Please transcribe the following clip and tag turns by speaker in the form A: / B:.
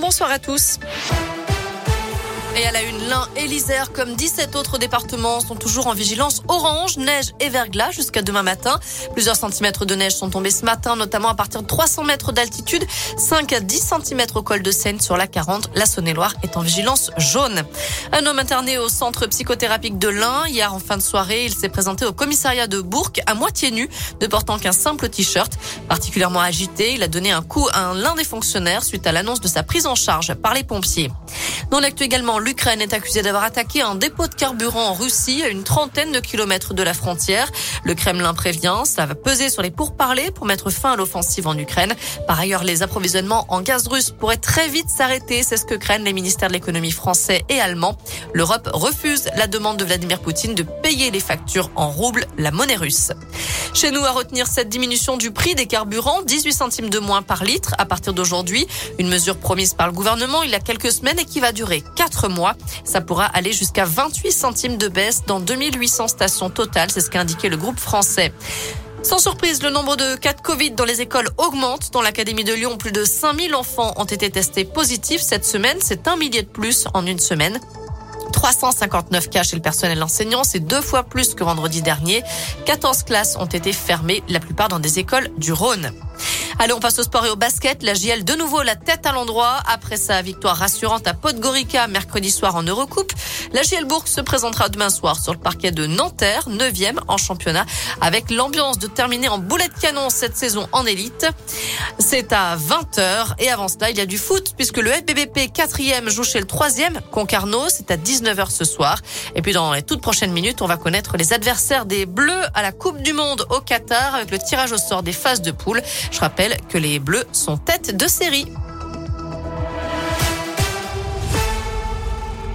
A: Bonsoir à tous. Et à la une, l'Ain et l'Isère, comme 17 autres départements, sont toujours en vigilance orange, neige et verglas jusqu'à demain matin. Plusieurs centimètres de neige sont tombés ce matin, notamment à partir de 300 mètres d'altitude, 5 à 10 centimètres au col de Seine sur la 40. La Saône-et-Loire est en vigilance jaune. Un homme interné au centre psychothérapique de l'Ain. Hier, en fin de soirée, il s'est présenté au commissariat de Bourg à moitié nu, ne portant qu'un simple t-shirt. Particulièrement agité, il a donné un coup à l'un des fonctionnaires suite à l'annonce de sa prise en charge par les pompiers. Dans l'actu également, l'Ukraine est accusée d'avoir attaqué un dépôt de carburant en Russie à une trentaine de kilomètres de la frontière. Le Kremlin prévient, ça va peser sur les pourparlers pour mettre fin à l'offensive en Ukraine. Par ailleurs, les approvisionnements en gaz russe pourraient très vite s'arrêter. C'est ce que craignent les ministères de l'économie français et allemand. L'Europe refuse la demande de Vladimir Poutine de payer les factures en roubles, la monnaie russe. Chez nous, à retenir cette diminution du prix des carburants, 18 centimes de moins par litre à partir d'aujourd'hui. Une mesure promise par le gouvernement il y a quelques semaines et qui va durer 4 mois. Ça pourra aller jusqu'à 28 centimes de baisse dans 2800 stations totales. C'est ce qu'a indiqué le groupe français. Sans surprise, le nombre de cas de Covid dans les écoles augmente. Dans l'Académie de Lyon, plus de 5000 enfants ont été testés positifs cette semaine. C'est un millier de plus en une semaine. 359 cas chez le personnel enseignant, c'est deux fois plus que vendredi dernier. 14 classes ont été fermées, la plupart dans des écoles du Rhône. Allez, on passe au sport et au basket. La JL de nouveau la tête à l'endroit après sa victoire rassurante à Podgorica mercredi soir en Eurocoupe. La JL Bourg se présentera demain soir sur le parquet de Nanterre, 9e en championnat, avec l'ambiance de terminer en boulet de canon cette saison en élite. C'est à 20h et avant cela, il y a du foot puisque le FBBP 4e joue chez le 3e Concarneau. C'est à 19h ce soir. Et puis dans les toutes prochaines minutes, on va connaître les adversaires des Bleus à la Coupe du Monde au Qatar avec le tirage au sort des phases de poule. Je rappelle que les Bleus sont tête de série.